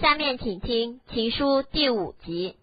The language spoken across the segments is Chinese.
下面请听《情书》第五集。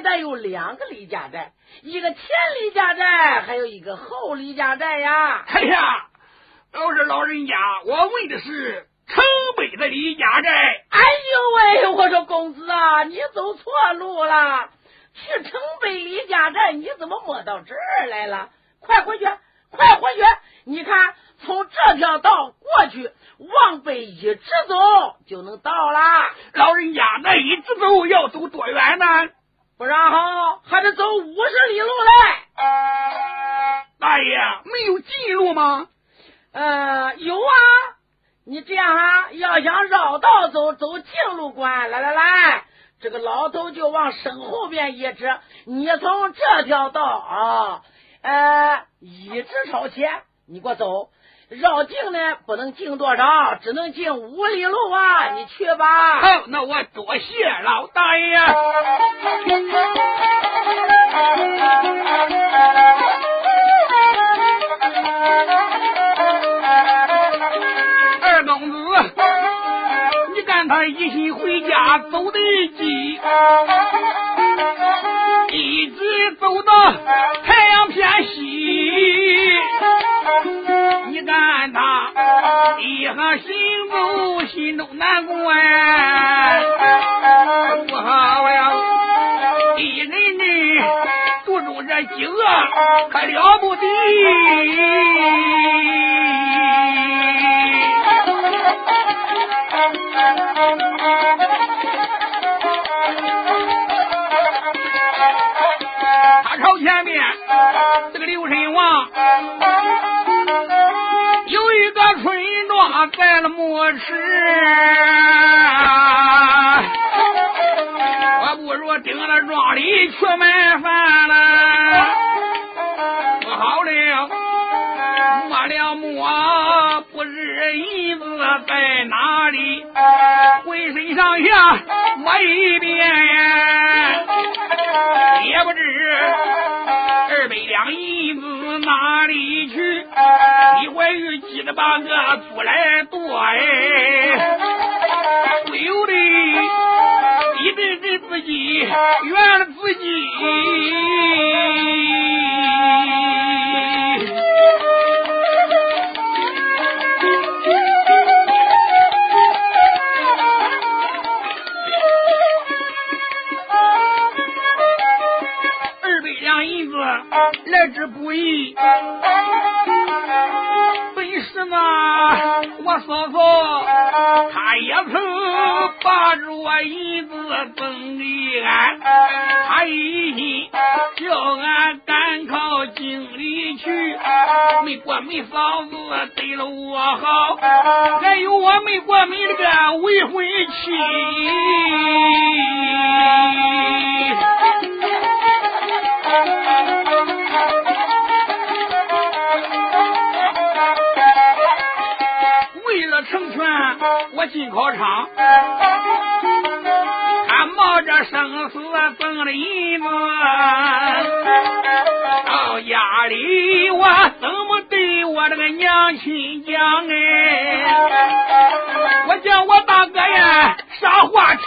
带有两个李家寨，一个前李家寨，还有一个后李家寨呀。哎呀，都是老人家，我问的是城北的李家寨。哎呦喂，我说公子啊，你走错路了，去城北李家寨，你怎么摸到这儿来了？快回去，快回去！你看，从这条道过去，往北一直走就能到了。老人家，那一直走要走多远呢？不然哈，还得走五十里路来。大爷，没有近路吗？呃，有啊。你这样啊，要想绕道走，走近路关。来来来，这个老头就往身后边一指，你从这条道啊，呃，一直朝前，你给我走。绕境呢，不能进多少只能进五里路啊！你去吧。好，那我多谢老大爷。二公子，你看他一心回家走得急，了不得。他朝前面这个刘神王有一个村庄。在了磨池，我不如顶了庄里去买饭嫂子对了我好，还有我没过门这个未婚妻。为了成全我进考场，他冒着生死挣了银子，到家里我怎么对我这个娘亲讲哎？我叫我大哥呀，啥话题？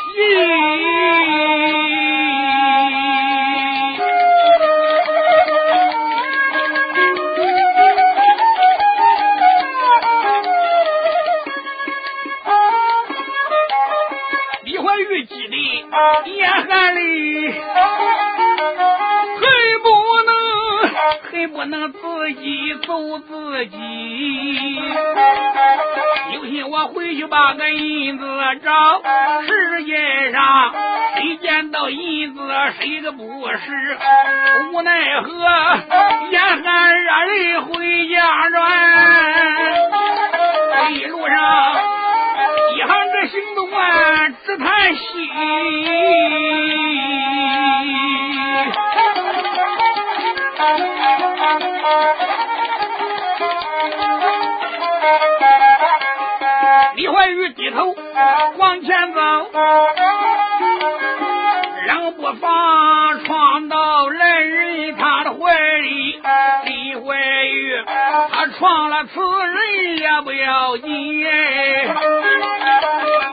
不能自己揍自己。有心我回去把个银子找，世界上谁见到银子谁个不是？无奈何，眼含热泪回家转，一路上。一行这行动啊，直叹息。李怀玉低头往前走，两步房闯到来人他的怀里。李怀玉他闯了此人也不要紧，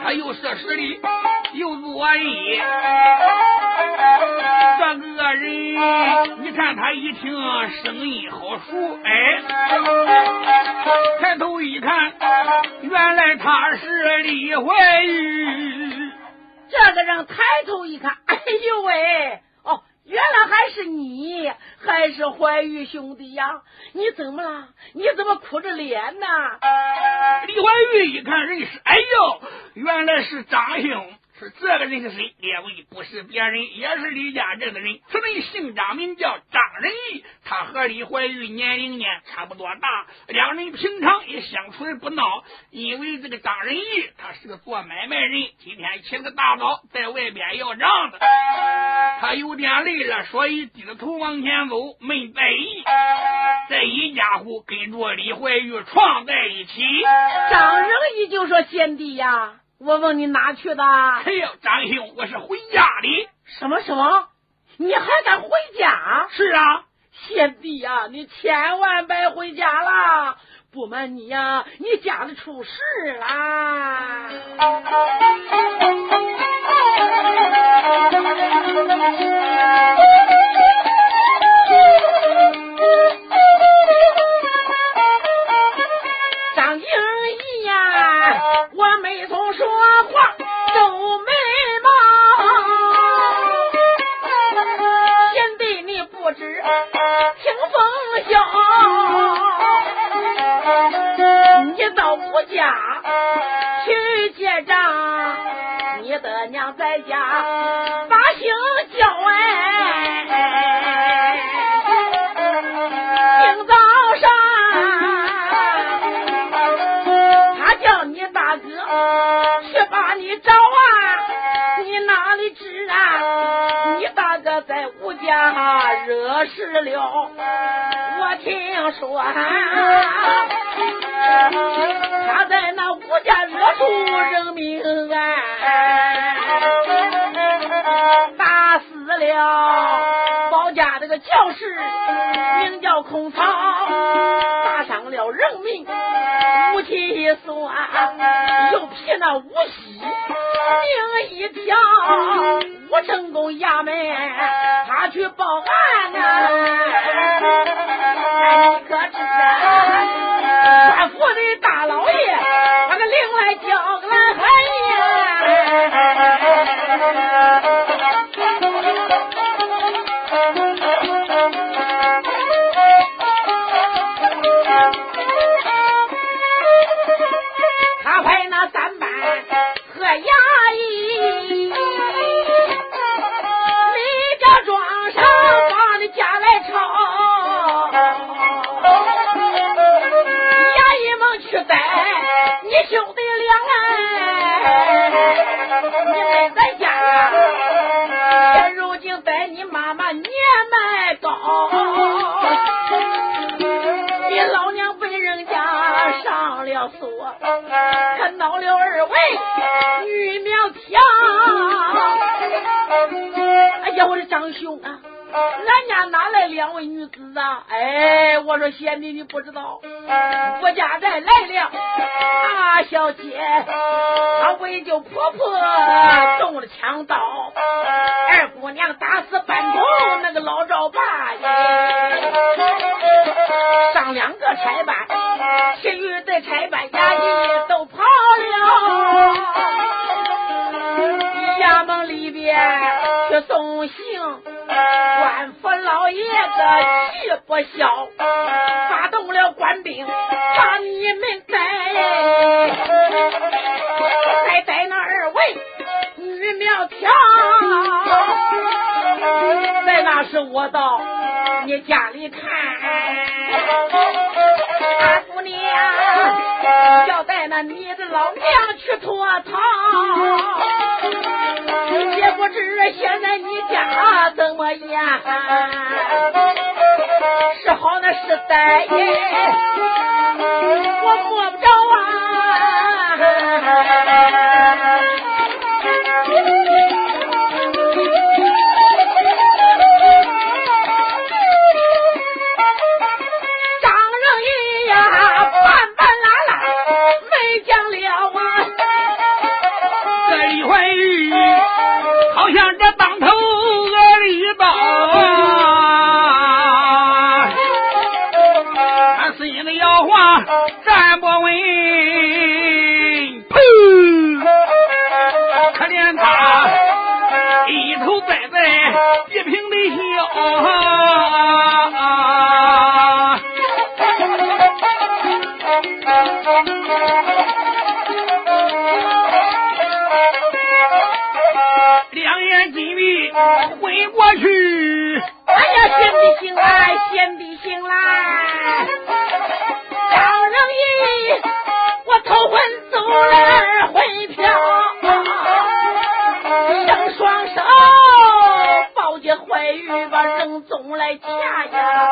他又设实力又作揖。这个人，你看他听声音好熟，哎，抬头一看，原来他是李怀玉。这个人抬头一看，哎呦喂，哦，原来还是你，还是怀玉兄弟呀？你怎么了？你怎么哭着脸呢？李怀玉一看认识，哎呦，原来是张兄。是这个人是谁？列位不是别人，也是李家镇的人。此人姓张，名叫张仁义。他和李怀玉年龄呢差不多大，两人平常也相处的不孬。因为这个张仁义他是个做买卖人，今天起了个大早，在外边要账的，他有点累了，所以低着头往前走，没在意。这一家伙跟着李怀玉撞在一起。张仁义就说：“贤弟呀。”我问你哪去的？哎呦，张兄，我是回家的。什么什么？你还敢回家？是啊，贤弟呀，你千万别回家啦。不瞒你呀，你家里出事啦。听风萧，你到吴家去结账，你的娘在家把姓叫哎。今早上，他叫你大哥去把你找家惹事了，我听说他在那吴家惹出人命案，打死了包家这个教士，名叫孔曹，打伤了人命，无气酸，又劈那无锡命一条，吴成功衙门他去报案呢、哎，女苗条。哎呀，我的张兄啊！俺家哪来两位女子啊？哎，我说贤弟，你不知道，我家再来了大小姐，她为救婆婆中了枪刀，二姑娘打死半头那个老赵八爷，上两个差班，其余的差班送行。官府老爷子气不消，发动了官兵把你们逮，再逮那二位女苗条，在那时我到你家里看，大家。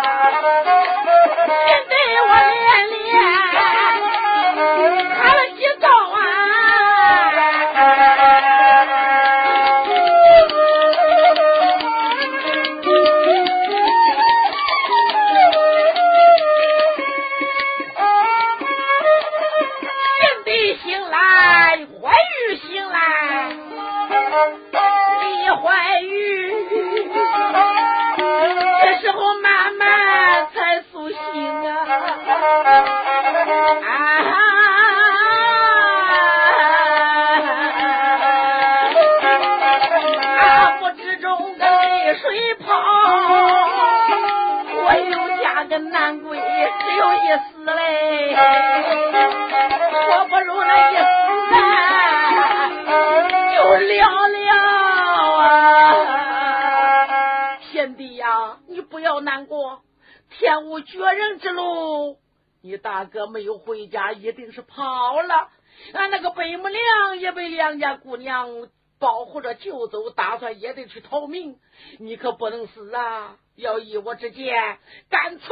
梁家姑娘保护着救走，打算也得去逃命。你可不能死啊！要依我之见，干脆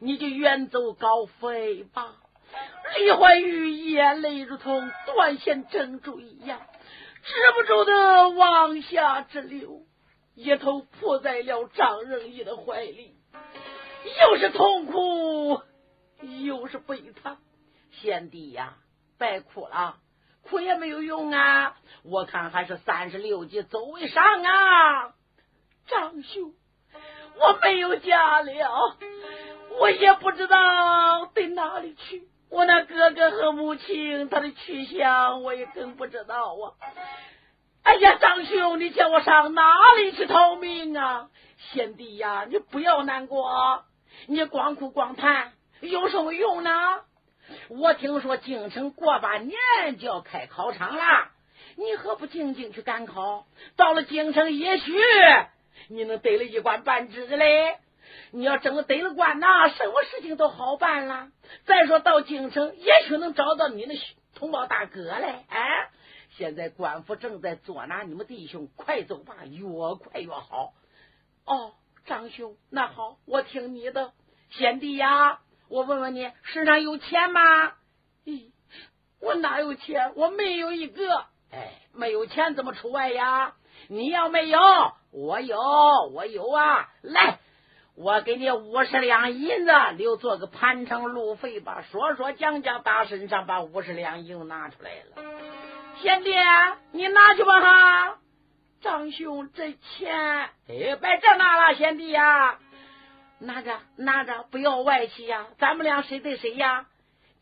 你就远走高飞吧。李焕玉眼泪如同断线珍珠一样，止不住的往下直流，一头扑在了张仁义的怀里，又是痛苦。又是悲叹，贤弟呀，别哭了，哭也没有用啊！我看还是三十六计走为上啊！张兄，我没有家了，我也不知道得哪里去。我那哥哥和母亲，他的去向我也更不知道啊！哎呀，张兄，你叫我上哪里去逃命啊？贤弟呀，你不要难过，你光哭光叹。有什么用呢？我听说京城过半年就要开考场了，你何不静静去赶考？到了京城，也许你能得了一官半职嘞。你要真得了官呐，什么事情都好办了。再说到京城，也许能找到你的同胞大哥嘞。哎，现在官府正在捉拿你们弟兄，快走吧，越快越好。哦，张兄，那好，我听你的，贤弟呀。我问问你，身上有钱吗？咦，我哪有钱？我没有一个。哎，没有钱怎么出外呀？你要没有，我有，我有啊！来，我给你五十两银子，留做个盘缠路费吧。说说讲讲，打身上把五十两银子拿出来了。贤弟，你拿去吧哈。张兄，这钱哎，别这拿了，贤弟呀，拿着拿着，不要外气呀。咱们俩谁对谁呀？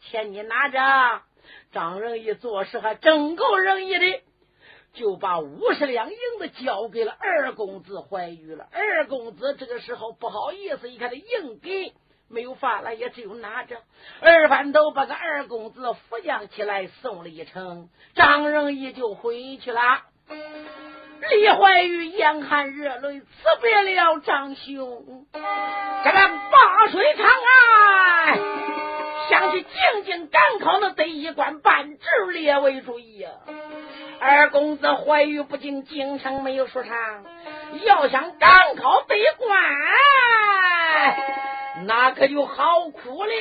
钱你拿着。张仁义做事还真够仁义的，就把五十两银子交给了二公子怀玉了。二公子这个时候不好意思，一看他硬给，没有法了，也只有拿着。二番头把个二公子扶将起来，送了一程，张仁义就回去了。李怀玉眼含热泪，辞别了张兄。这个灞水长安。想去静静赶考那第一关半职列为主意呀。二公子怀玉不进京城没有说唱，要想赶考得关，那可就好苦了。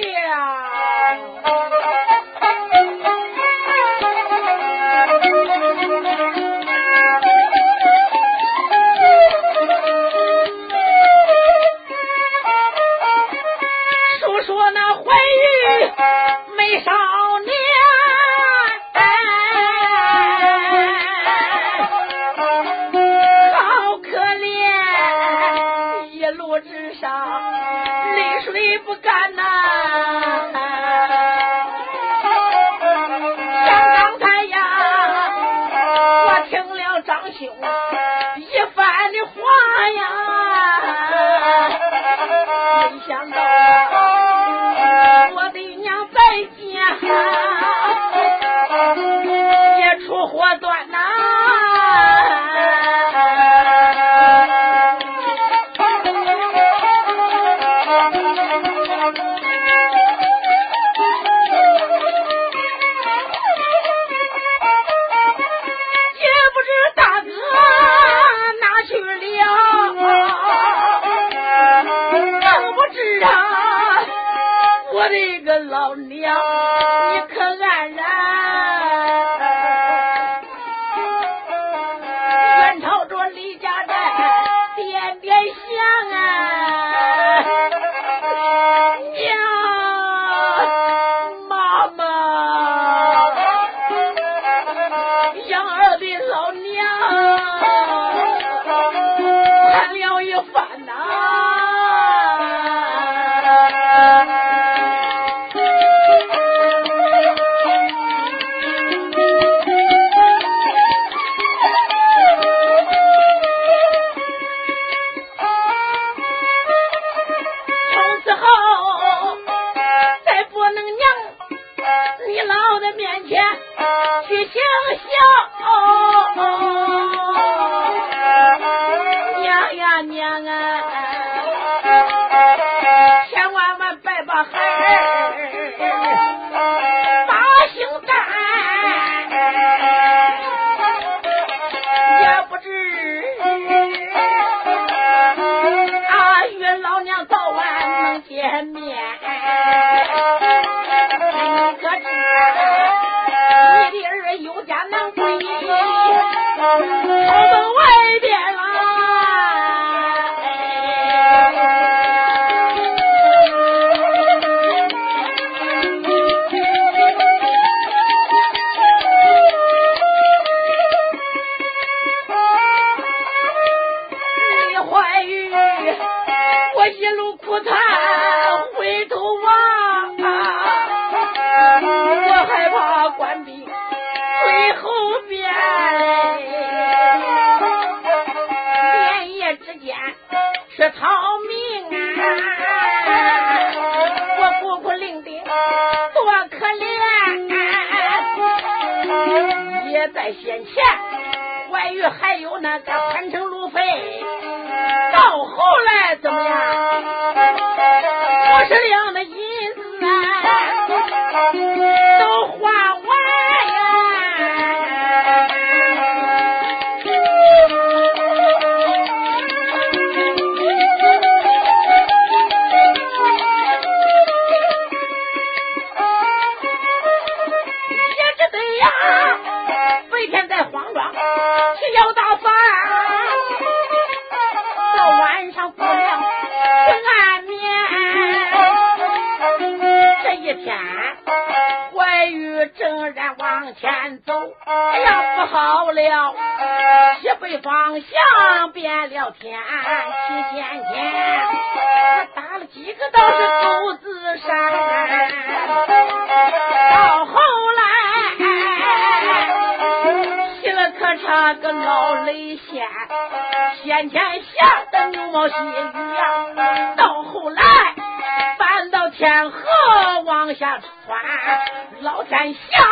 啊老天笑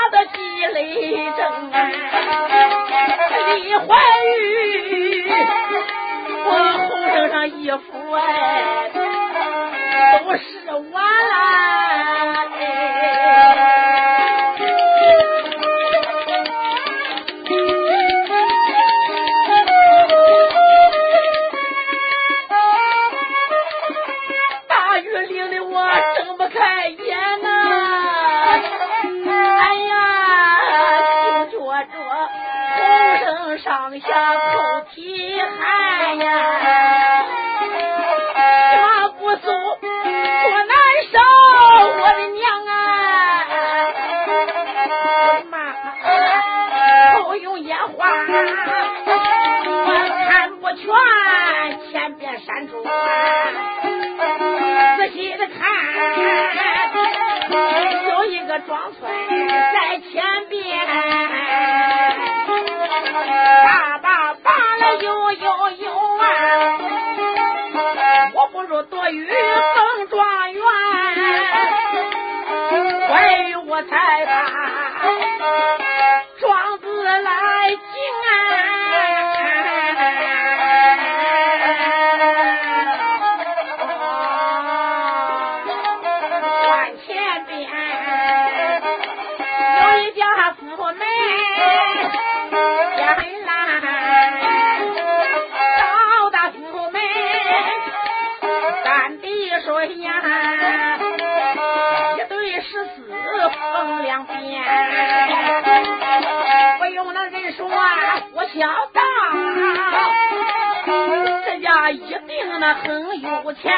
很有钱，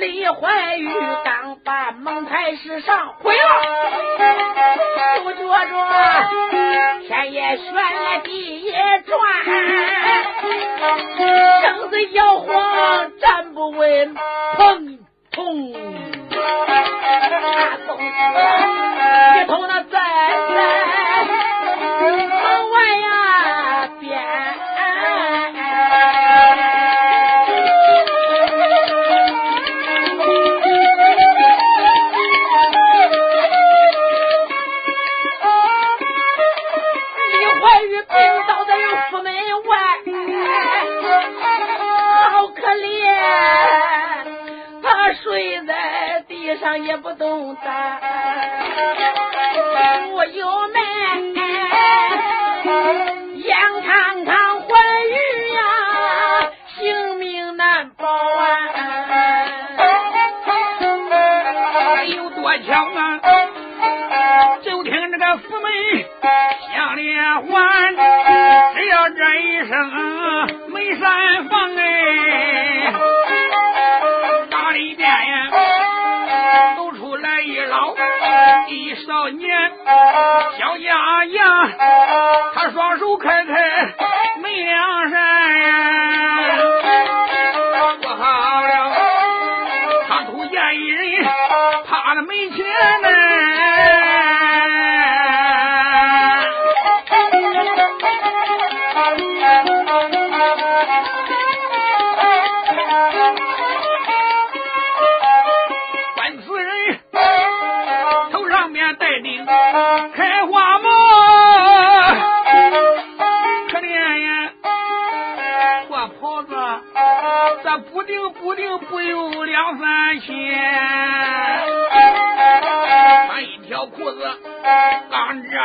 李怀玉刚把孟太师上回了，就觉着天也悬。枪啊！就听这个府门响连环，只要这一声没山房哎，大里边呀走出来一老一少年，小丫丫，他双手开开。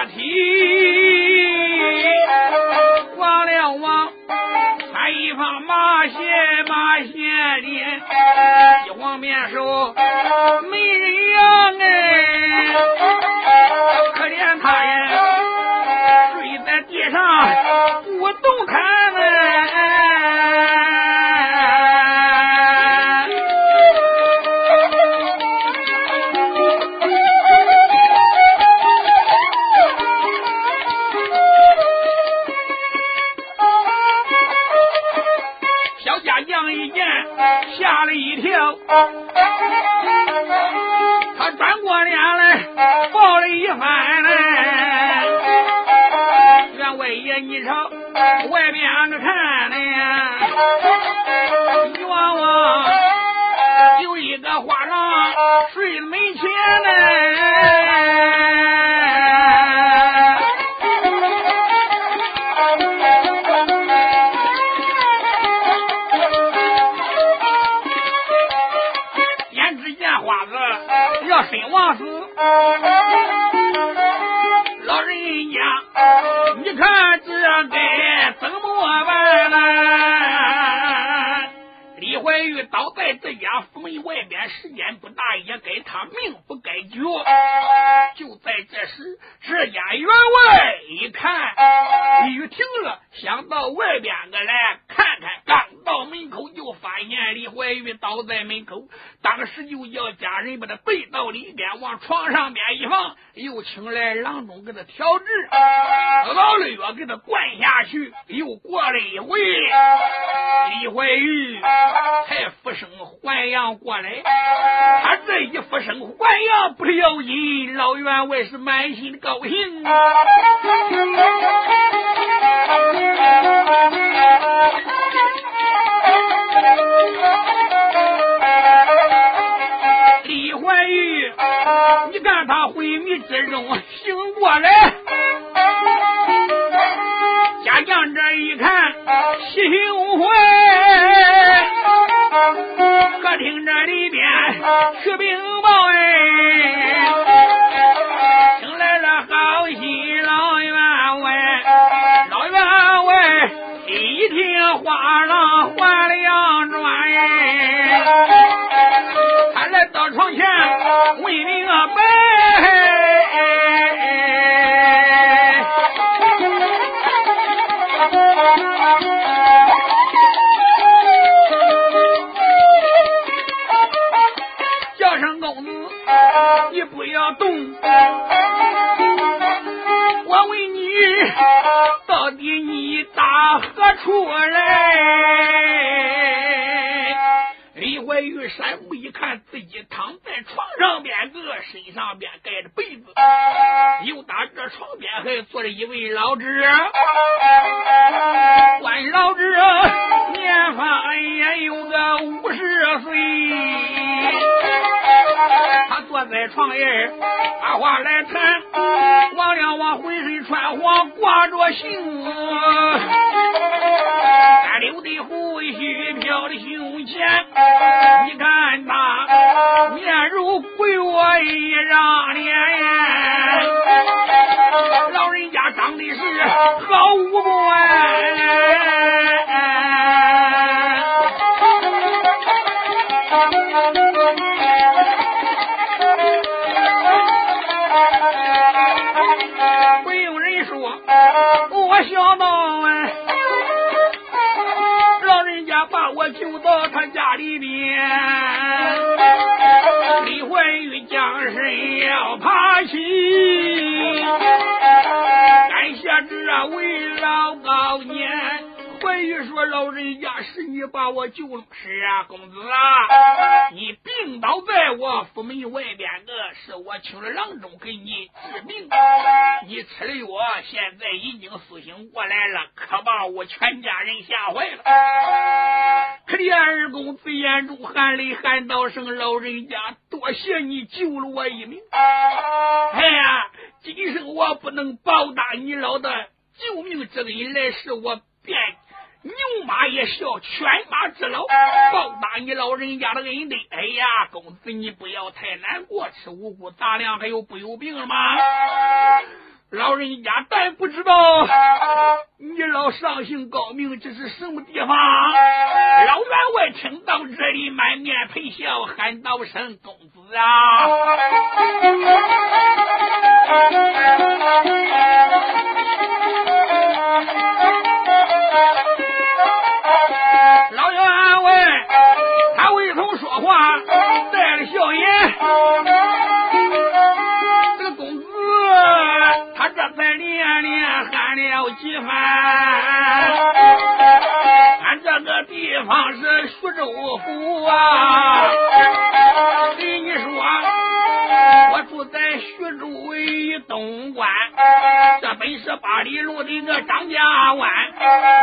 God. He 爷，你朝外边个看呢？一望望有一个花郎睡门前呢。眼只见花子要身亡死，李怀玉倒在自家府门外边，时间不大，也该他命不该绝。就在这时，这家员外一看雨停了，想到外边个来看看，刚到门口就发现李怀玉倒在门口，当时就叫家人把他背到里边，往床上边一放，又请来郎中给他调治，熬了药给他灌下去，又过了一回，李怀玉才复生还阳过来。他这一复生还阳不要紧，老员外是满心的高兴。你看他昏迷之中醒过来，家将这一看心怀，客厅这里边去禀报哎，请来了好心老员外，老员外一听话郎换了洋砖哎。他来到床前为民话来谈，王良王浑身穿黄，挂着杏，我救了。”是啊，公子啊，你病倒在我府门外边的，是我请了郎中给你治病。你吃了药，现在已经苏醒过来了，可把我全家人吓坏了。可怜二公子眼中含泪喊道声：“老人家，多谢你救了我一命。哎呀，今生我不能报答你老的救命之恩，来世我。”马也需要犬马之劳，报答你老人家的恩德。哎呀，公子你不要太难过，吃五谷杂粮还有不有病吗？老人家但不知道你老上姓高明，这是什么地方？老员外听到这里，满面陪笑，喊道声：“公子啊！”老员外他未曾说话，带着笑颜。这个公子他这才连连喊了几番。俺这个地方是徐州府啊，跟你说。在徐州为东关，这本是八里路的一个张家湾，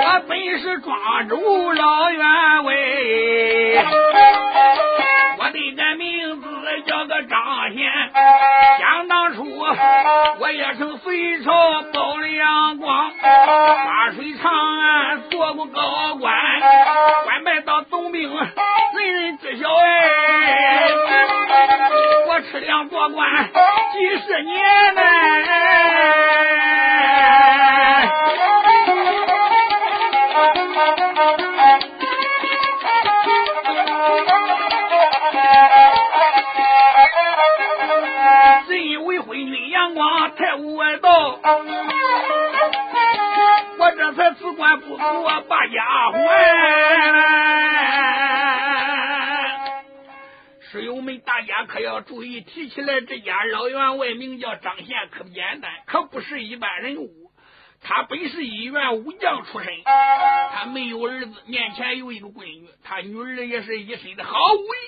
我本是庄州老员外，我的个名字叫个张显，想当初我也曾隋朝保阳光，八水长安做过高官，官拜到总兵，人人知晓哎，我吃粮做官几十年呢。正因为昏君阳光太无外道，我这才辞官不服把家还。室友们，大家可要注意，提起来这家老员外名叫张宪，可不简单，可不是一般人物。他本是一员武将出身，他没有儿子，面前有一个闺女，他女儿也是一身的好武艺。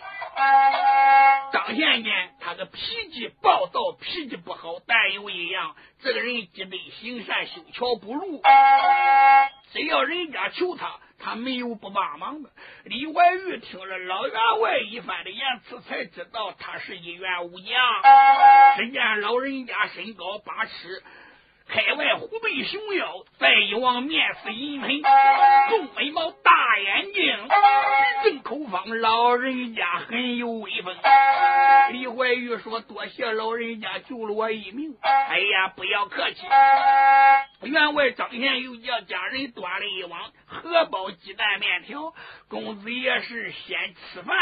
张宪呢，他的脾气暴躁，脾气不好，但有一样，这个人积德行善，修桥补路，只要人家求他，他没有不帮忙的。李怀玉听了老员外一番的言辞，才知道他是一员武将。只见老人家身高八尺。开外虎背熊腰，再一望面似银盆，重眉毛大眼睛，一正口方，老人家很有威风。李怀玉说：“多谢老人家救了我一命。”哎呀，不要客气。员外张贤又叫家人端了一碗荷包鸡蛋面条，公子也是先吃饭。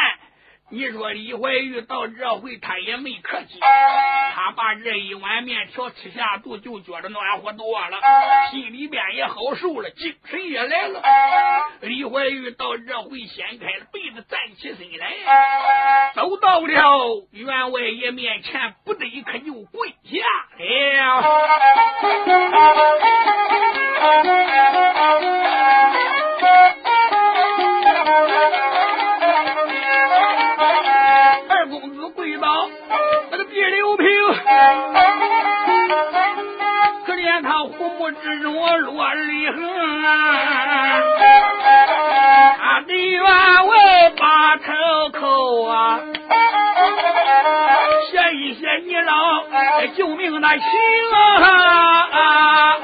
你说李怀玉到这回他也没客气，他把这一碗面条吃下肚，就觉得暖和多了，心里边也好受了，精神也来了。李怀玉到这回掀开了被子，站起身来，走到了员外爷面前，不得可就跪下了。他虎目之中落泪痕，他的员外把头叩啊，谢一谢你老救命的情啊！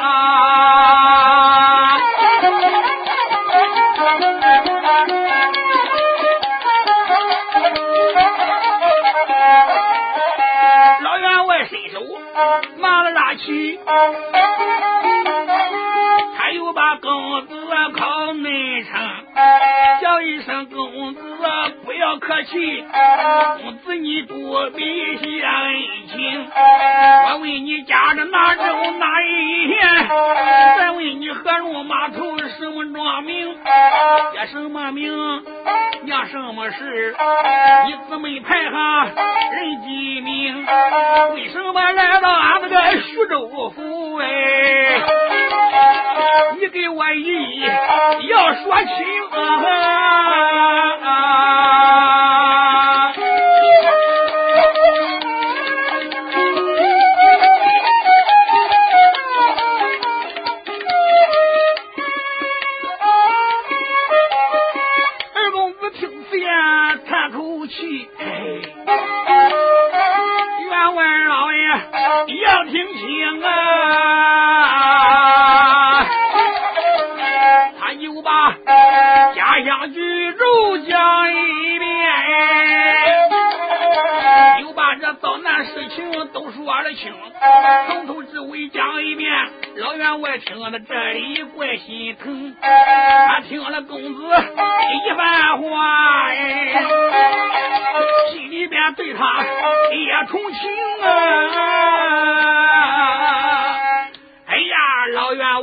Yeah.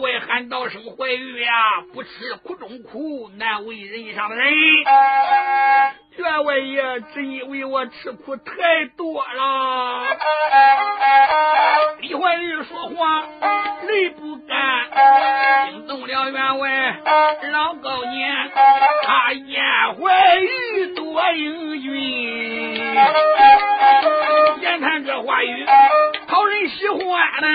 外喊道声怀玉呀，不吃苦中苦，难为人上人。员外爷只因为我吃苦太多了。李怀玉说话，泪不干，惊动了员外老高年，他燕怀玉多英俊，言谈这话语讨人喜欢呢。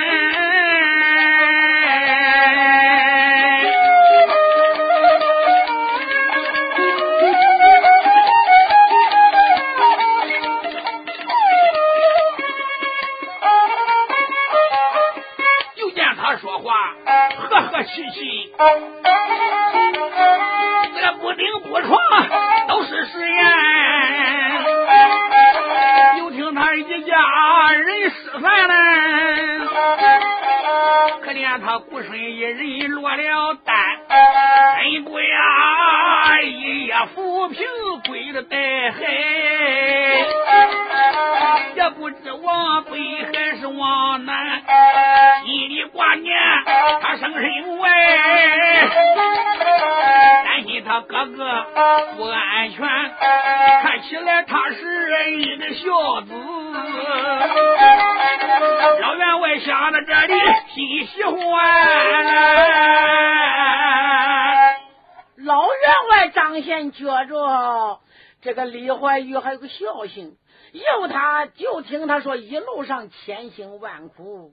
人失散了，可怜他孤身一人落了单，恩贵啊，一夜抚平归了带海，也不知往北还是往南，心里挂念他生身外。担心他哥哥不安全，看起来他是一个孝子。想到这里，心喜欢。老员外张贤觉着这个李怀玉还有个孝心，要他就听他说一路上千辛万苦，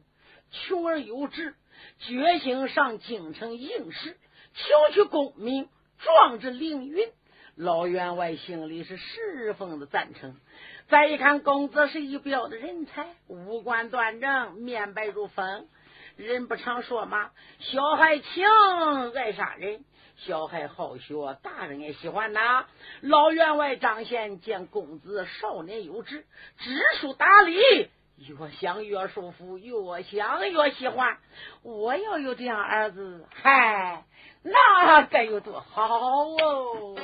穷而有志。决心上京城应试，求取功名，壮志凌云。老员外心里是十分的赞成。再一看，公子是一表的人才，五官端正，面白如风。人不常说吗？小孩情爱杀人，小孩好学，大人也喜欢呐。老员外张贤见公子少年有志，知书达理。越想越舒服，越想越喜欢。我要有这样儿子，嗨，那该有多好哦！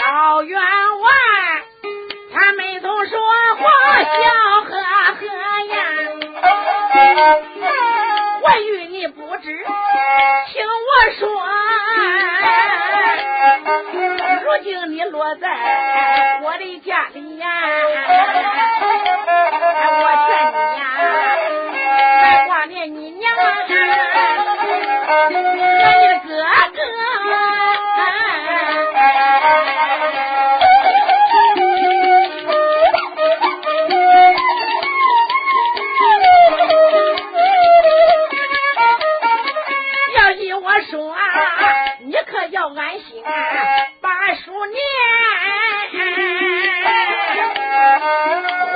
老员外，他没总说话，笑呵呵呀。我与，你不知，听我说，如今你落在我的家里呀，我劝你呀，别挂念你娘，年，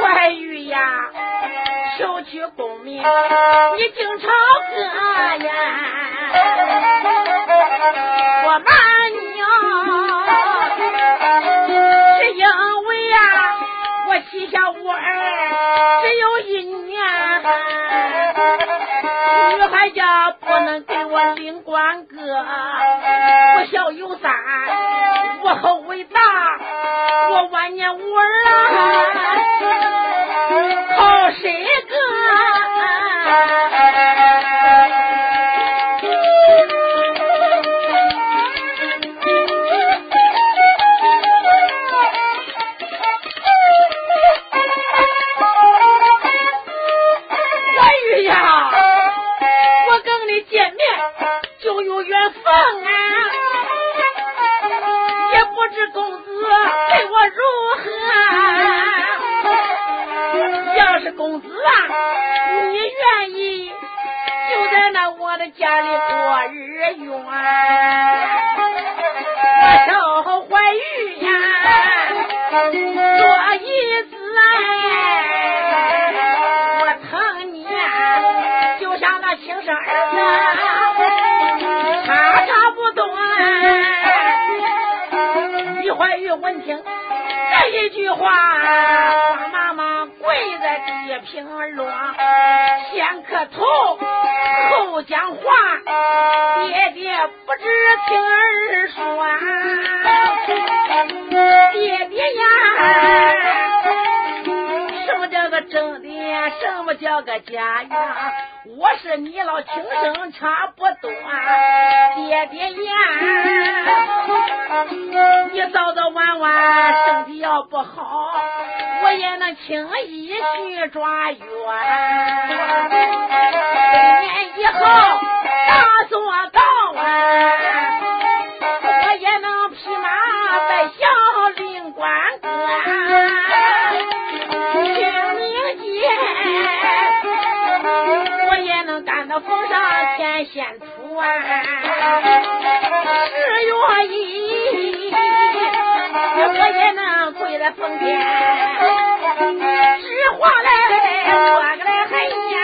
怀玉呀，求取功名你经常哥呀，我骂你是因为呀，我膝下无儿，只有一年，女孩家不能给我领官哥，不孝有三，无后为大，我晚年无也能赶到峰上天仙图啊，十月一我也能跪在奉天，纸黄来说个来很严。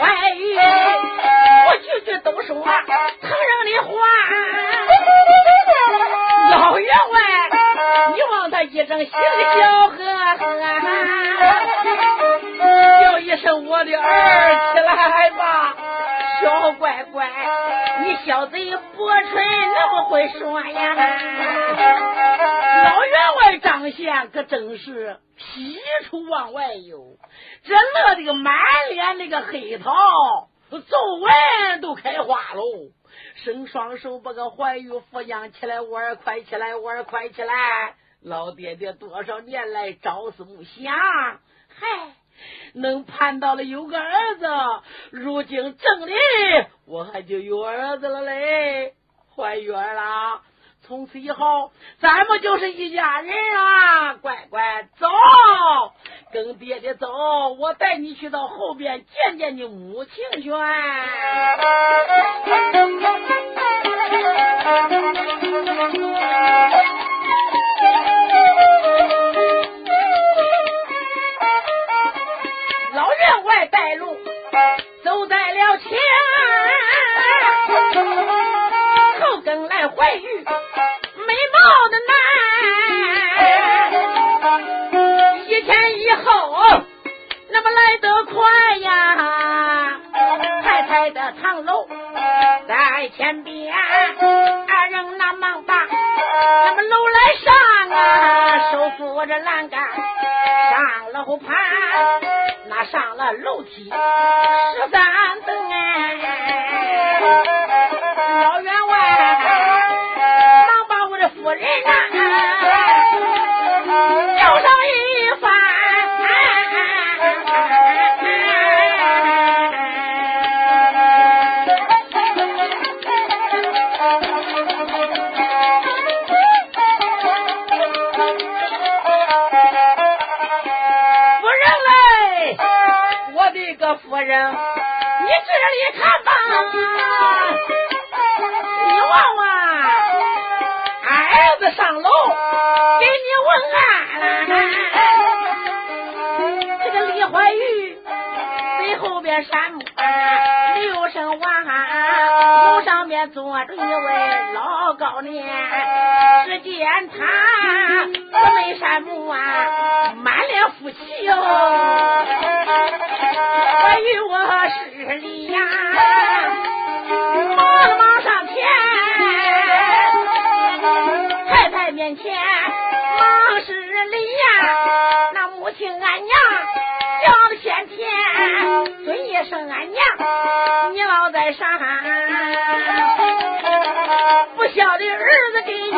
俺的，我句句都笑呵呵，叫一声我的儿起来吧，小乖乖，你小子薄唇那么会说呀？老员外张宪可真是喜出望外哟，这乐的个满脸那个黑桃，皱纹都开花喽。伸双手把个怀玉抚养起来，我儿快起来，我儿快起来！老爹爹多少年来朝思暮想，嗨，能盼到了有个儿子，如今正的我还就有儿子了嘞，怀玉儿啦！从此以后，咱们就是一家人啊！乖乖走，跟爹爹走，我带你去到后边见见你母亲去。带路，走在了前，后跟来怀玉。美貌的男，一前一后，那么来得快呀！太太的堂楼在前边，二人那忙把那么楼来上啊，手扶着栏杆上了后盘，那上了楼梯。十三等哎，坐着一位老高年，只见他慈眉山目啊，满脸福气哟。我与我施礼呀，忙了忙上前。太太面前忙施礼呀，那母亲俺娘叫的先天，尊一声俺娘，你不孝的儿子给你。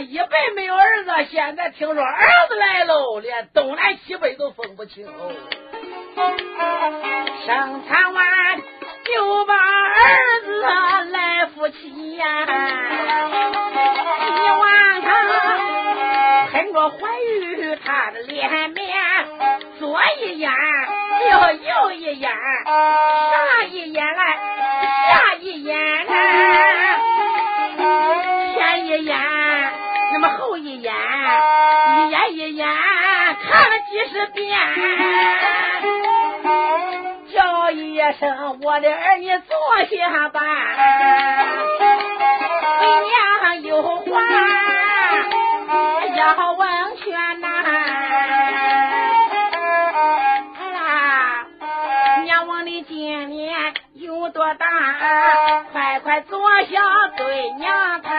一辈没有儿子，现在听说儿子来喽，连东南西北都分不清。生产完就把儿子来夫妻呀。一晚上，喷过怀孕，他的脸面，左一眼，右右一眼，上一眼。几十遍，叫一声我的儿女坐下吧，娘有话要问全呐。今年有多大？快快坐下对娘谈。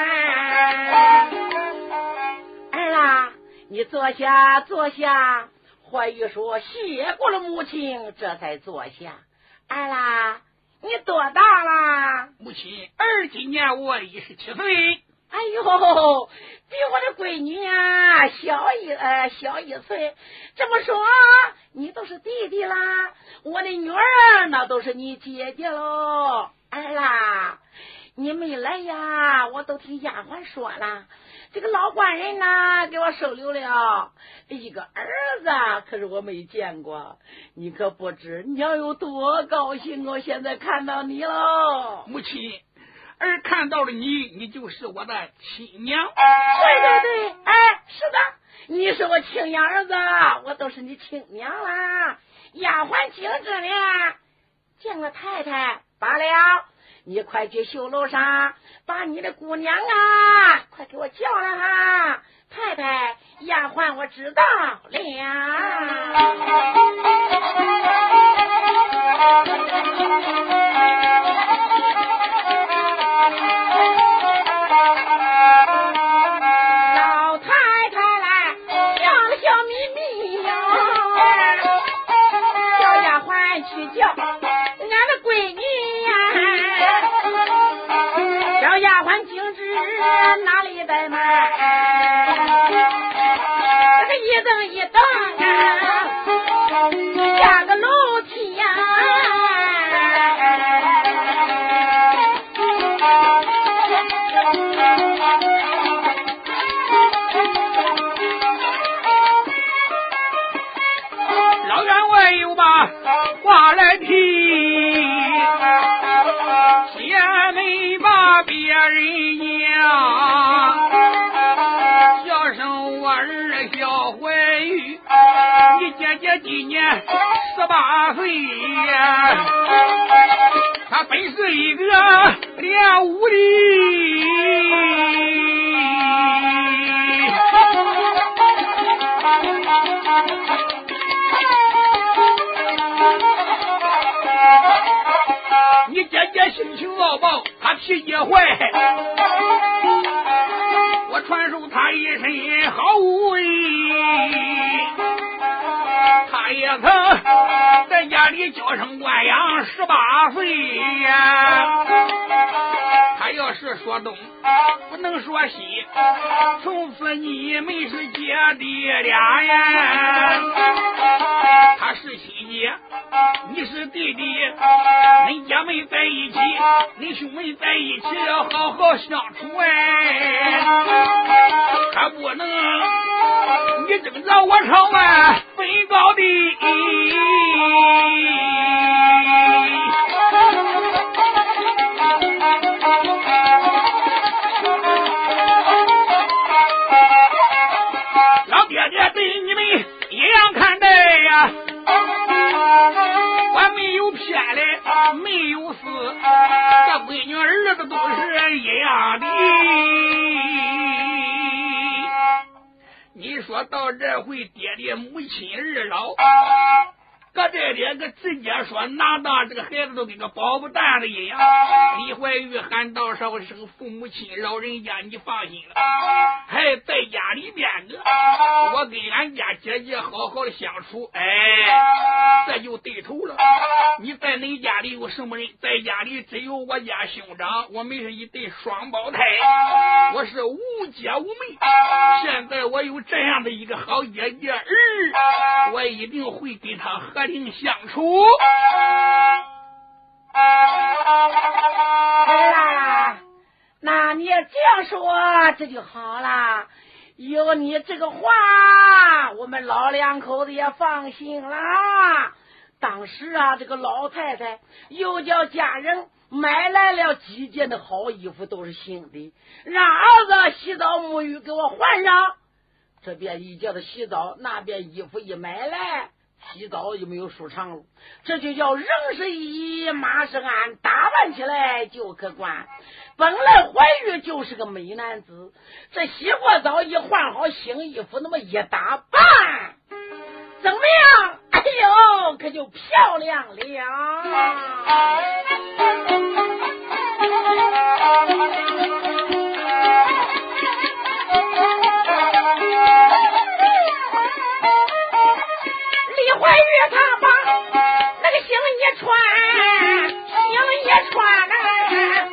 儿啊，你坐下坐下。怀玉说：“谢过了母亲，这才坐下。”儿啦，你多大啦？母亲，儿今年我一十七岁。哎呦，比我的闺女呀小一呃小一岁。这么说，你都是弟弟啦。我的女儿那都是你姐姐喽。儿啦，你没来呀？我都听丫鬟说了，这个老官人呐给我收留了一个儿子，可是我没见过。你可不知娘有多高兴哦！现在看到你喽，母亲。儿看到了你，你就是我的亲娘。对对对，哎，是的，你是我亲娘儿子，我都是你亲娘啦。丫鬟精致呢，见了太太罢了，你快去绣楼上把你的姑娘啊，快给我叫来哈。太太，丫鬟我知道了。哪里怠慢，别人家，叫声我儿小怀玉，你姐姐今年十八岁呀，她本是一个练武的。你姐你姐姐性情傲暴，他脾气坏，我传授他一身好武艺，他也曾在家里娇生惯养十八岁呀。他要是说东，不能说西，从此你们是姐弟俩呀。他是，你是弟弟，恁姐妹在一起，恁兄妹在一起要好好相处哎，可不能你争着我朝外分高低。没有事，这闺女儿子都是一样的。你说到这回，爹爹母亲二老。搁这两个直接说，拿大这个孩子都跟个宝宝蛋子一样。李怀玉喊道：“少生父母亲，老人家你放心了。还在家里边呢，我跟俺家姐姐好好的相处，哎，这就对头了。你在恁家里有什么人？在家里只有我家兄长，我们是一对双胞胎，我是无姐无妹。现在我有这样的一个好姐姐儿，我一定会跟她和。”定相处，儿啊，那你要这样说，这就好了。有你这个话，我们老两口子也放心啦。当时啊，这个老太太又叫家人买来了几件的好衣服，都是新的，让儿子洗澡沐浴给我换上。这边一叫他洗澡，那边衣服一买来，洗澡就没有舒畅了。这就叫人是一，马是鞍，打扮起来就可观。本来怀玉就是个美男子，这洗过澡一换好新衣服，那么一打扮，怎么样？哎呦，可就漂亮了。白玉堂把那个行衣穿，行衣穿呐。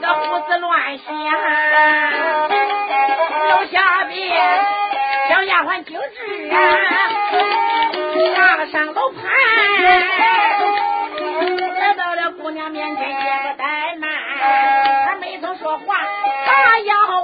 个胡思乱想，楼下边小丫鬟精致啊，爬上楼盘，来到了姑娘面前，也不怠慢，还没曾说话，他要。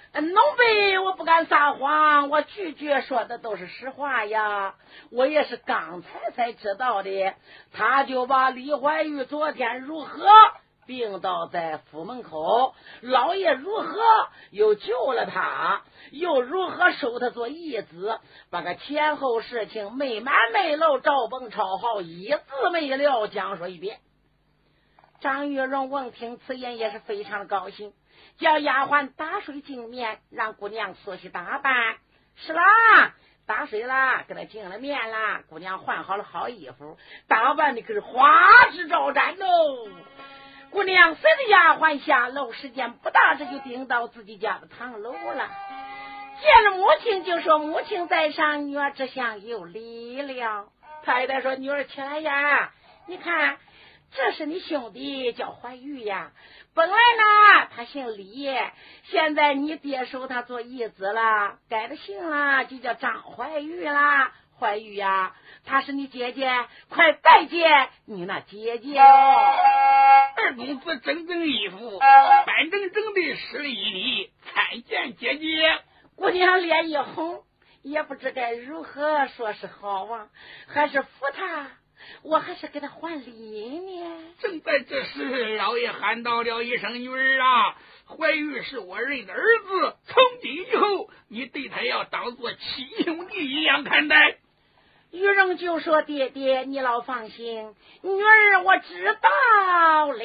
农辈我不敢撒谎，我句句说的都是实话呀。我也是刚才才知道的，他就把李怀玉昨天如何病倒在府门口，老爷如何又救了他，又如何收他做义子，把个前后事情没完没了，赵蹦超好一字没了讲说一遍。张玉荣闻听此言，也是非常高兴。叫丫鬟打水净面，让姑娘梳洗打扮。是啦，打水啦，给她净了面啦。姑娘换好了好衣服，打扮的可是花枝招展喽。姑娘随着丫鬟下楼，时间不大，这就顶到自己家的堂楼了。见了母亲，就说：“母亲在上，女儿这厢有礼了。”太太说：“女儿起来呀，你看，这是你兄弟叫怀玉呀。”本来呢，他姓李，现在你爹收他做义子了，改了姓了，就叫张怀玉啦。怀玉呀，他是你姐姐，快拜见你那姐姐哦。二公子整整衣服，板正正的施了一礼，参见姐姐。姑娘脸一红，也不知该如何说是好啊，还是扶他。我还是给他还礼呢。正在这时，老爷喊到了一声：“女儿啊，怀玉是我认的儿子，从今以后，你对他要当做亲兄弟一样看待。”玉荣就说：“爹爹，你老放心，女儿我知道了。”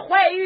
怀玉，